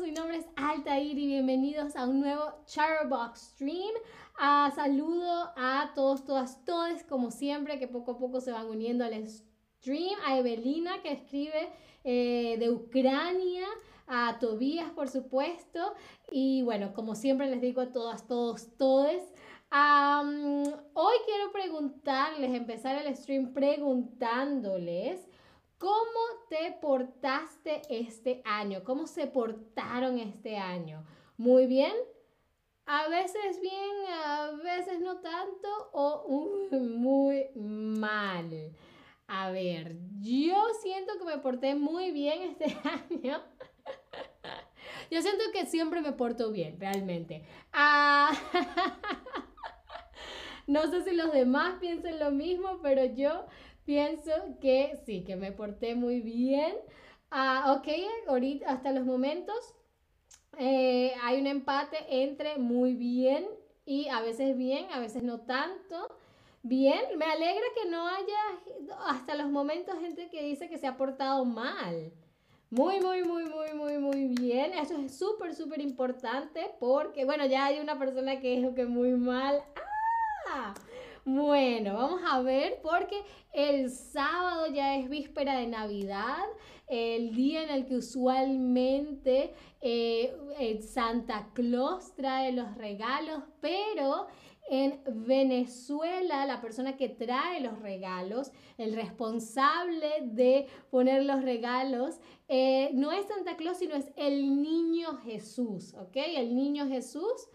todos, mi nombre es Altair y bienvenidos a un nuevo Charbox Stream. Ah, saludo a todos, todas, todos, como siempre, que poco a poco se van uniendo al stream. A Evelina, que escribe eh, de Ucrania. A Tobías, por supuesto. Y bueno, como siempre les digo a todas, todos, todes. hoy quiero preguntarles, empezar el stream preguntándoles ¿Cómo te portaste este año? ¿Cómo se portaron este año? ¿Muy bien? A veces bien, a veces no tanto o muy mal. A ver, yo siento que me porté muy bien este año. Yo siento que siempre me porto bien, realmente. Ah, no sé si los demás piensan lo mismo, pero yo pienso que sí, que me porté muy bien. Ah, ok, ahorita, hasta los momentos eh, hay un empate entre muy bien y a veces bien, a veces no tanto. Bien, me alegra que no haya hasta los momentos gente que dice que se ha portado mal. Muy, muy, muy, muy, muy, muy bien. Eso es súper, súper importante porque, bueno, ya hay una persona que dijo que muy mal. ¡Ah! Bueno, vamos a ver porque el sábado ya es víspera de Navidad, el día en el que usualmente eh, Santa Claus trae los regalos, pero en Venezuela, la persona que trae los regalos, el responsable de poner los regalos, eh, no es Santa Claus, sino es el niño Jesús, ¿ok? El niño Jesús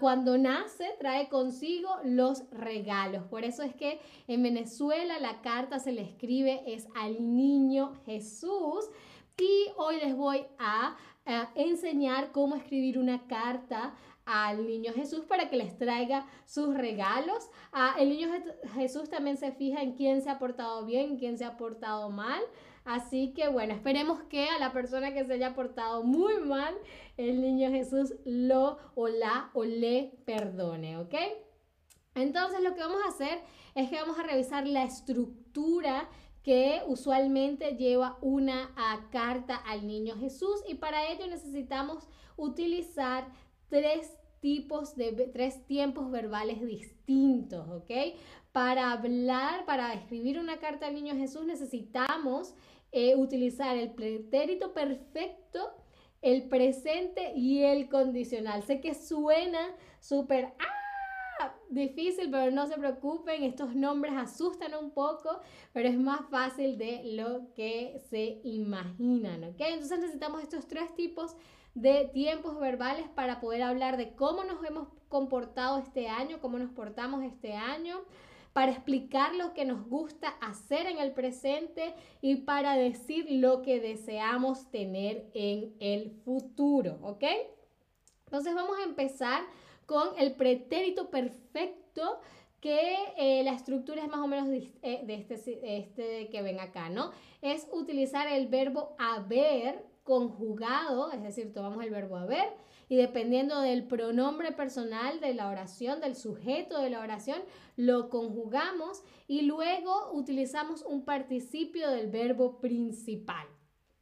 cuando nace trae consigo los regalos. Por eso es que en Venezuela la carta se le escribe es al niño Jesús. Y hoy les voy a, enseñar cómo escribir una carta al niño Jesús para que les traiga sus regalos. Ah, el niño Jesús también se fija en quién se ha portado bien, en quién se ha portado mal. Así que bueno, esperemos que a la persona que se haya portado muy mal, el niño Jesús lo o la o le perdone, ¿ok? Entonces lo que vamos a hacer es que vamos a revisar la estructura que usualmente lleva una carta al niño Jesús y para ello necesitamos utilizar tres tipos de tres tiempos verbales distintos, ¿ok? Para hablar, para escribir una carta al niño Jesús necesitamos eh, utilizar el pretérito perfecto, el presente y el condicional. Sé que suena súper ¡ah! difícil, pero no se preocupen, estos nombres asustan un poco, pero es más fácil de lo que se imaginan, ¿ok? Entonces necesitamos estos tres tipos de tiempos verbales para poder hablar de cómo nos hemos comportado este año, cómo nos portamos este año, para explicar lo que nos gusta hacer en el presente y para decir lo que deseamos tener en el futuro, ¿ok? Entonces vamos a empezar con el pretérito perfecto que eh, la estructura es más o menos de, eh, este, este que ven acá, ¿no? Es utilizar el verbo haber conjugado, es decir, tomamos el verbo haber y dependiendo del pronombre personal de la oración, del sujeto de la oración, lo conjugamos y luego utilizamos un participio del verbo principal.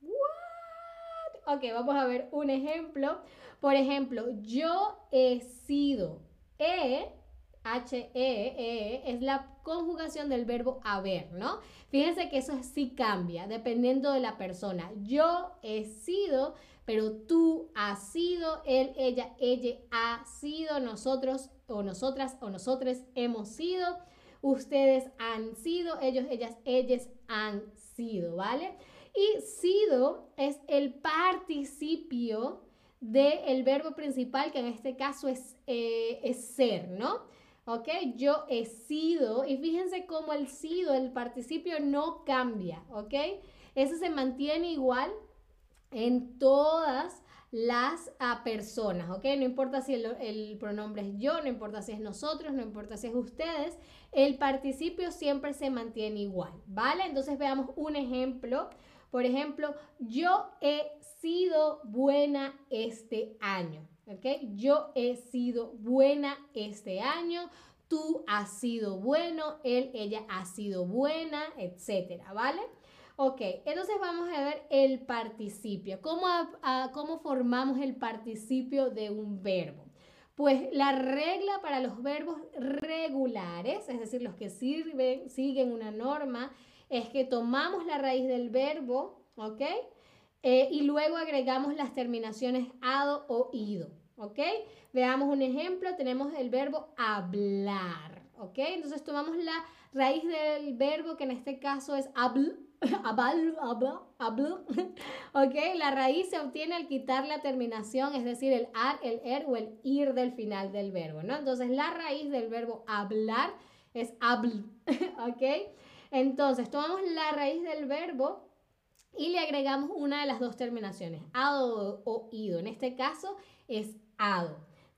What? Ok, vamos a ver un ejemplo. Por ejemplo, yo he sido. E, H-E, -E, es la conjugación del verbo haber, ¿no? Fíjense que eso sí cambia dependiendo de la persona. Yo he sido pero tú has sido, él, ella, ella ha sido, nosotros o nosotras o nosotros hemos sido, ustedes han sido, ellos, ellas, ellas han sido, ¿vale? Y sido es el participio del verbo principal, que en este caso es, eh, es ser, ¿no? ¿Ok? Yo he sido, y fíjense cómo el sido, el participio no cambia, ¿ok? Eso se mantiene igual en todas las ah, personas, ¿ok? No importa si el, pronombre es yo, no importa si es nosotros, no importa si es ustedes, el participio siempre se mantiene igual, ¿vale? Entonces veamos un ejemplo. Por ejemplo, yo he sido buena este año, ¿ok? Yo he sido buena este año, tú has sido bueno, él, ella ha sido buena, etcétera, ¿vale? Ok, entonces vamos a ver el participio. ¿Cómo, ¿Cómo formamos el participio de un verbo? Pues la regla para los verbos regulares, es decir, los que siguen una norma, es que tomamos la raíz del verbo, ¿ok? Eh, y luego agregamos las terminaciones ado o ido, ¿ok? Veamos un ejemplo, tenemos el verbo hablar, ¿ok? Entonces tomamos la raíz del verbo que en este caso es habl, habl, habl, habl, ¿ok? La raíz se obtiene al quitar la terminación, es decir, el ar, el er o el ir del final del verbo, ¿no? Entonces la raíz del verbo hablar es habl, ¿ok? Entonces tomamos la raíz del verbo y le agregamos una de las dos terminaciones, ado o ido. En este caso es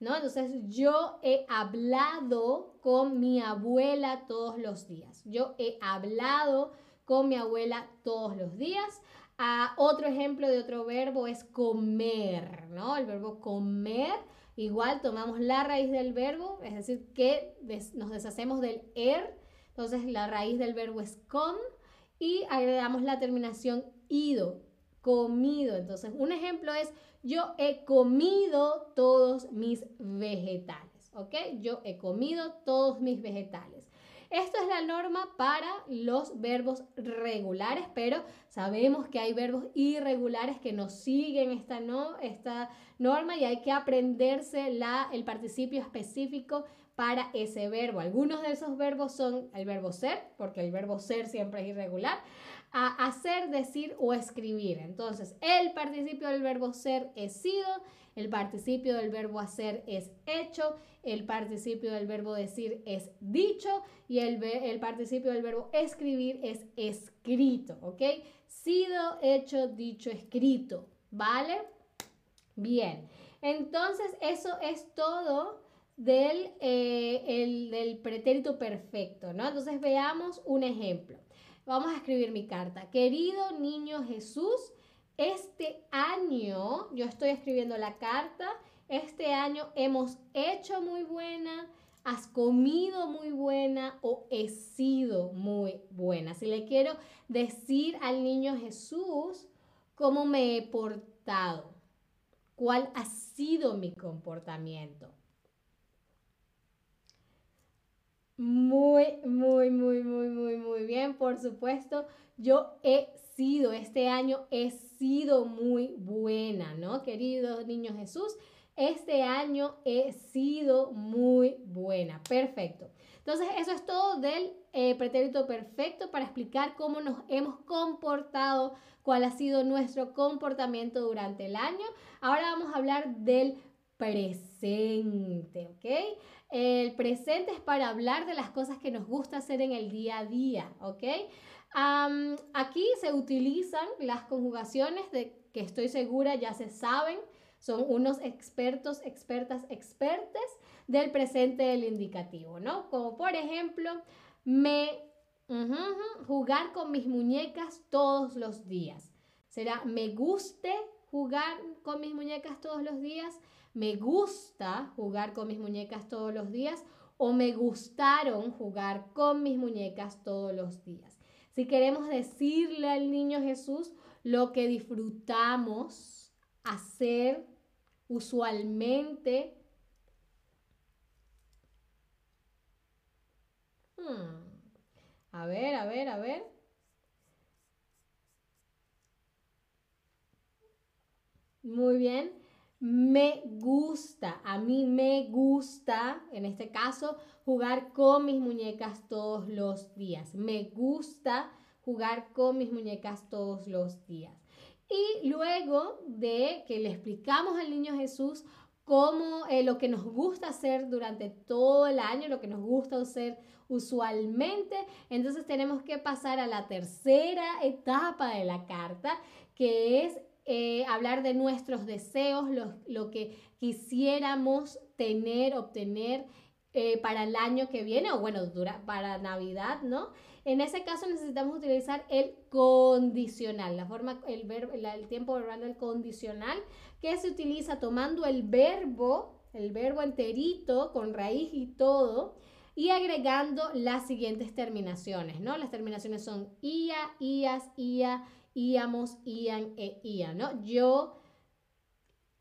¿no? Entonces yo he hablado con mi abuela todos los días. Yo he hablado con mi abuela todos los días. Ah, otro ejemplo de otro verbo es comer, ¿no? El verbo comer. Igual tomamos la raíz del verbo, es decir, que nos deshacemos del er. Entonces la raíz del verbo es com y agregamos la terminación ido, comido. Entonces, un ejemplo es yo he comido todos mis vegetales, ¿ok? Yo he comido todos mis vegetales. Esto es la norma para los verbos regulares, pero sabemos que hay verbos irregulares que no siguen esta, no, esta norma y hay que aprenderse la, el participio específico para ese verbo. Algunos de esos verbos son el verbo ser, porque el verbo ser siempre es irregular a hacer, decir o escribir. Entonces, el participio del verbo ser es sido, el participio del verbo hacer es hecho, el participio del verbo decir es dicho y el, el participio del verbo escribir es escrito, ¿ok? Sido, hecho, dicho, escrito, ¿vale? Bien, entonces eso es todo del, eh, del pretérito perfecto, ¿no? Entonces veamos un ejemplo. Vamos a escribir mi carta. Querido niño Jesús, este año, yo estoy escribiendo la carta, este año hemos hecho muy buena, has comido muy buena o he sido muy buena. Si le quiero decir al niño Jesús cómo me he portado, cuál ha sido mi comportamiento. Muy, muy, muy, muy, muy, muy bien. Por supuesto, yo he sido, este año he sido muy buena, ¿no? Querido niño Jesús, este año he sido muy buena. Perfecto. Entonces, eso es todo del eh, pretérito perfecto para explicar cómo nos hemos comportado, cuál ha sido nuestro comportamiento durante el año. Ahora vamos a hablar del presente, ¿ok? El presente es para hablar de las cosas que nos gusta hacer en el día a día, ¿ok? aquí se utilizan las conjugaciones de que estoy segura ya se saben, son unos expertos, expertas, expertes del presente del indicativo, ¿no? Como por ejemplo, me jugar con mis muñecas todos los días. Será me guste jugar con mis muñecas todos los días me gusta jugar con mis muñecas todos los días o me gustaron jugar con mis muñecas todos los días. Si queremos decirle al niño Jesús lo que disfrutamos hacer usualmente, hmm, a ver, a ver, a ver. Muy bien me gusta, a mí me gusta, en este caso, jugar con mis muñecas todos los días. Me gusta jugar con mis muñecas todos los días. Y luego de que le explicamos al niño Jesús cómo eh, lo que nos gusta hacer durante todo el año, lo que nos gusta hacer usualmente, entonces tenemos que pasar a la tercera etapa de la carta, que es eh, hablar de nuestros deseos, lo, que quisiéramos tener, obtener eh, para el año que viene o bueno, para Navidad, ¿no? En ese caso necesitamos utilizar el condicional, la forma, el, verbo, el tiempo verbal del condicional, que se utiliza tomando el verbo, el verbo enterito, con raíz y todo, y agregando las siguientes terminaciones, ¿no? Las terminaciones son ia, ias, ia, íamos, ian e ia, ¿no? Yo,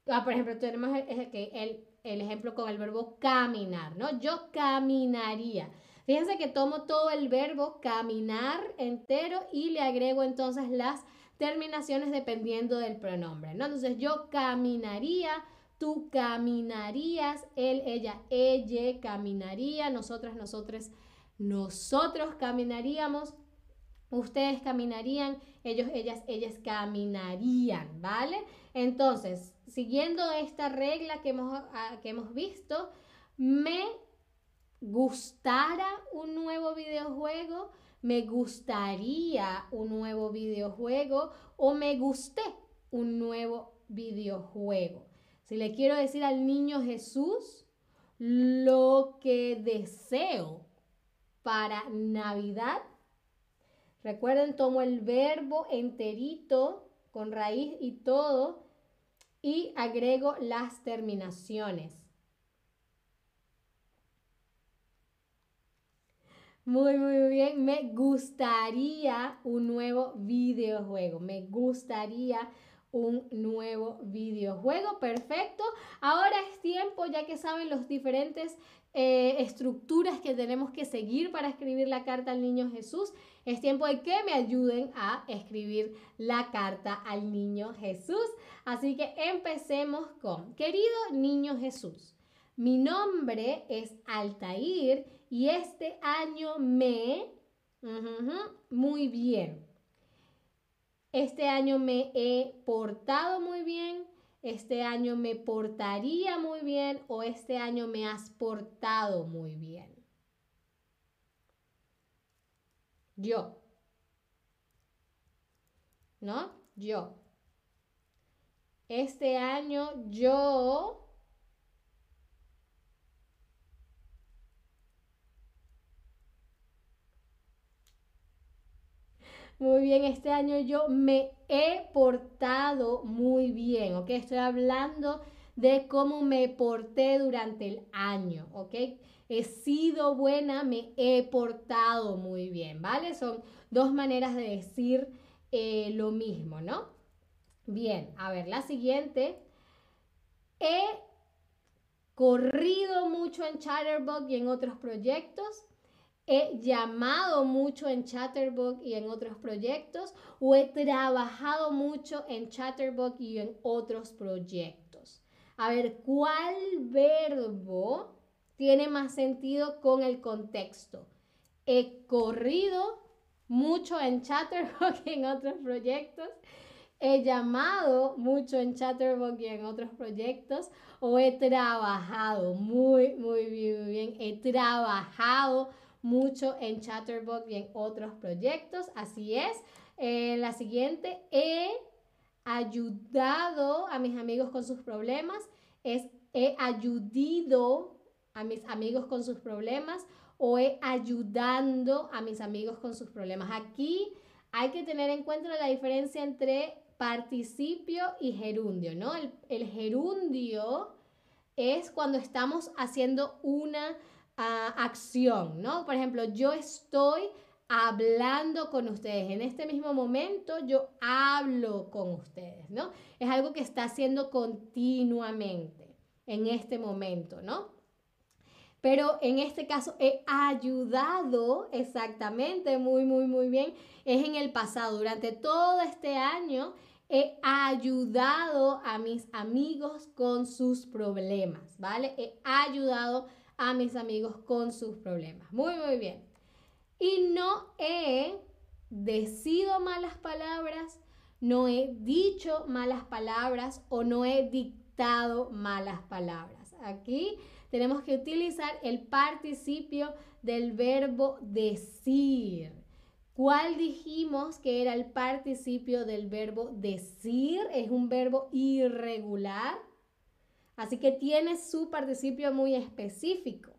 ah, por ejemplo, tenemos el, el, el ejemplo con el verbo caminar, ¿no? Yo caminaría. Fíjense que tomo todo el verbo caminar entero y le agrego entonces las terminaciones dependiendo del pronombre, ¿no? Entonces yo caminaría, tú caminarías, él, ella, ella caminaría, nosotras, nosotros, nosotros caminaríamos, ustedes caminarían, ellos, ellas, ellas caminarían, ¿vale? Entonces, siguiendo esta regla que hemos, que hemos visto, me gustara un nuevo videojuego, me gustaría un nuevo videojuego o me gusté un nuevo videojuego. Si le quiero decir al niño Jesús lo que deseo para Navidad, recuerden, tomo el verbo enterito con raíz y todo y agrego las terminaciones. Muy, muy bien. Me gustaría un nuevo videojuego. Me gustaría un nuevo videojuego. Perfecto. Ahora es tiempo, ya que saben los diferentes eh, estructuras que tenemos que seguir para escribir la carta al niño Jesús. Es tiempo de que me ayuden a escribir la carta al niño Jesús. Así que empecemos con, querido niño Jesús, mi nombre es Altair y este año me... muy bien. Este año me he portado muy bien. Este año me portaría muy bien o este año me has portado muy bien. Yo. ¿No? Yo. Este año yo Muy bien, este año yo me he portado muy bien, ¿ok? Estoy hablando de cómo me porté durante el año, ¿ok? He sido buena, me he portado muy bien, ¿vale? Son dos maneras de decir eh, lo mismo, ¿no? Bien, a ver, la siguiente. He corrido mucho en Chatterbox y en otros proyectos he llamado mucho en Chatterbox y en otros proyectos o he trabajado mucho en Chatterbox y en otros proyectos. A ver, ¿cuál verbo tiene más sentido con el contexto? He corrido mucho en Chatterbox y en otros proyectos. He llamado mucho en Chatterbox y en otros proyectos o he trabajado muy, muy bien, muy bien. He trabajado mucho en Chatterbox y en otros proyectos. Así es. Eh, la siguiente, he ayudado a mis amigos con sus problemas. Es he ayudado a mis amigos con sus problemas o he ayudando a mis amigos con sus problemas. Aquí hay que tener en cuenta la diferencia entre participio y gerundio, ¿no? El, el gerundio es cuando estamos haciendo una acción, ¿no? Por ejemplo, yo estoy hablando con ustedes. En este mismo momento yo hablo con ustedes, ¿no? Es algo que está haciendo continuamente en este momento, ¿no? Pero en este caso he ayudado exactamente, muy, muy, muy bien. Es en el pasado. Durante todo este año he ayudado a mis amigos con sus problemas, ¿vale? He ayudado a mis amigos con sus problemas. Muy, muy bien. Y no he decido malas palabras, no he dicho malas palabras o no he dictado malas palabras. Aquí tenemos que utilizar el participio del verbo decir. ¿Cuál dijimos que era el participio del verbo decir? Es un verbo irregular. Así que tiene su participio muy específico.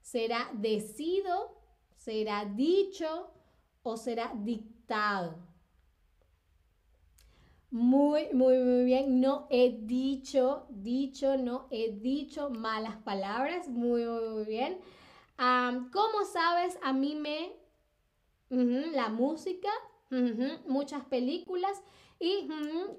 Será decido, será dicho o será dictado. Muy, muy, muy bien. No he dicho, dicho, no he dicho malas palabras. Muy, muy, muy bien. ¿Cómo sabes? A mí me... la música, muchas películas y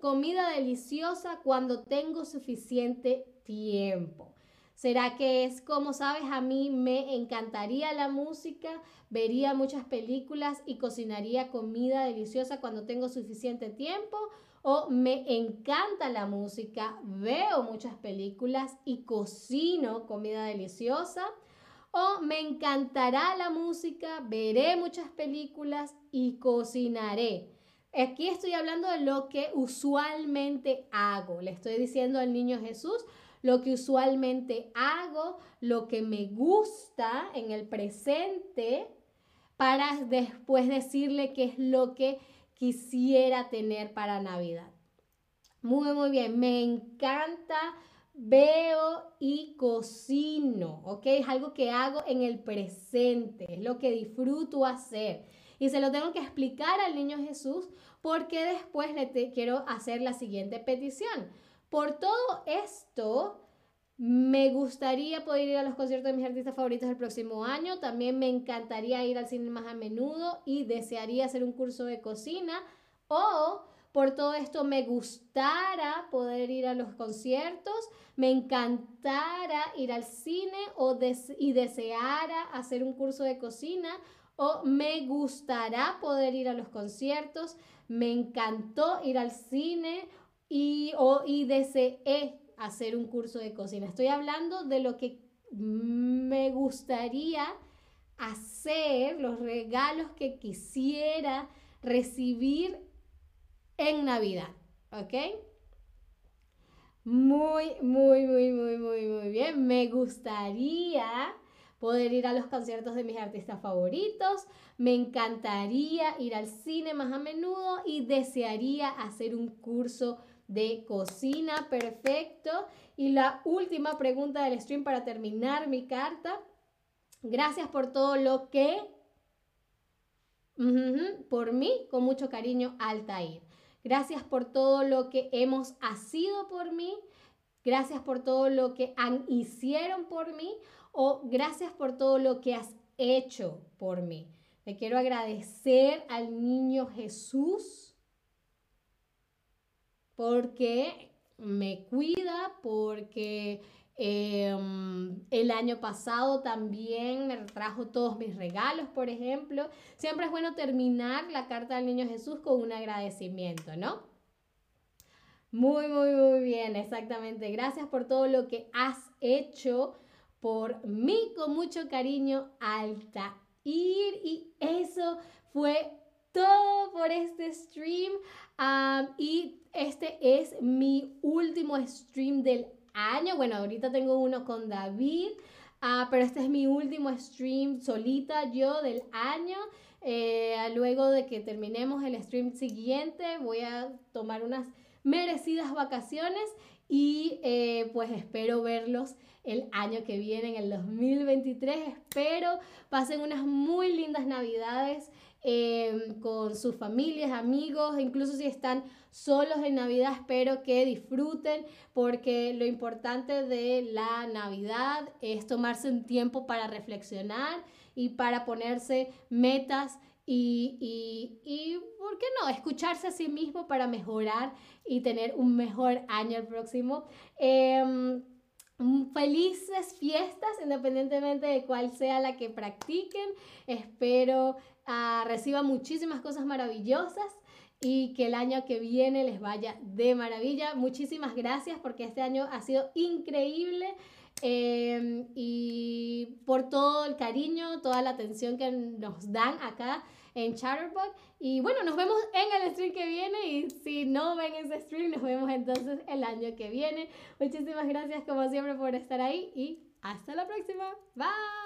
comida deliciosa cuando tengo suficiente tiempo. ¿Será que es como sabes? A mí me encantaría la música, vería muchas películas y cocinaría comida deliciosa cuando tengo suficiente tiempo. O me encanta la música, veo muchas películas y cocino comida deliciosa. O me encantará la música, veré muchas películas y cocinaré. Aquí estoy hablando de lo que usualmente hago. Le estoy diciendo al niño Jesús lo que usualmente hago, lo que me gusta en el presente, para después decirle qué es lo que quisiera tener para Navidad. Muy, muy bien. Me encanta, veo y cocino, ¿ok? Es algo que hago en el presente, es lo que disfruto hacer. Y se lo tengo que explicar al niño Jesús porque después le quiero hacer la siguiente petición. Por todo esto, me gustaría poder ir a los conciertos de mis artistas favoritos el próximo año. También me encantaría ir al cine más a menudo y desearía hacer un curso de cocina. O por todo esto me gustara poder ir a los conciertos, me encantara ir al cine o y deseara hacer un curso de cocina o me gustará poder ir a los conciertos, me encantó ir al cine y, o, y deseé hacer un curso de cocina. Estoy hablando de lo que me gustaría hacer, los regalos que quisiera recibir en Navidad. ¿Ok? Muy, muy, muy, muy, muy, muy bien. Me gustaría poder ir a los conciertos de mis artistas favoritos. Me encantaría ir al cine más a menudo y desearía hacer un curso de cocina. Perfecto. Y la última pregunta del stream para terminar mi carta. Gracias por todo lo que... por mí, con mucho cariño, Altair. Gracias por todo lo que hemos sido por mí. Gracias por todo lo que han hicieron por mí o gracias por todo lo que has hecho por mí. Le quiero agradecer al niño Jesús porque me cuida, porque em, el año pasado también me trajo todos mis regalos, por ejemplo. Siempre es bueno terminar la carta del niño Jesús con un agradecimiento, ¿no? Muy, muy, muy bien, exactamente. Gracias por todo lo que has hecho por mí con mucho cariño, Altair. Y eso fue todo por este stream. y este es mi último stream del año. Bueno, ahorita tengo uno con David, uh, pero este es mi último stream solita yo del año. Eh, luego de que terminemos el stream siguiente, voy a tomar unas merecidas vacaciones y eh, pues espero verlos el año que viene, en el 2023. Espero pasen unas muy lindas navidades em, con sus familias, amigos, incluso si están solos en Navidad, espero que disfruten porque lo importante de la Navidad es tomarse un tiempo para reflexionar y para ponerse metas y, y, y, ¿por qué no? Escucharse a sí mismo para mejorar y tener un mejor año el próximo. Em, felices fiestas, independientemente de cuál sea la que practiquen. Espero uh, reciban muchísimas cosas maravillosas y que el año que viene les vaya de maravilla. Muchísimas gracias porque este año ha sido increíble. Em, y por todo el cariño, toda la atención que nos dan acá en Chatterbot. Y bueno, nos vemos en el stream que viene y si no ven ese stream, nos vemos entonces el año que viene. Muchísimas gracias como siempre por estar ahí y hasta la próxima. Bye.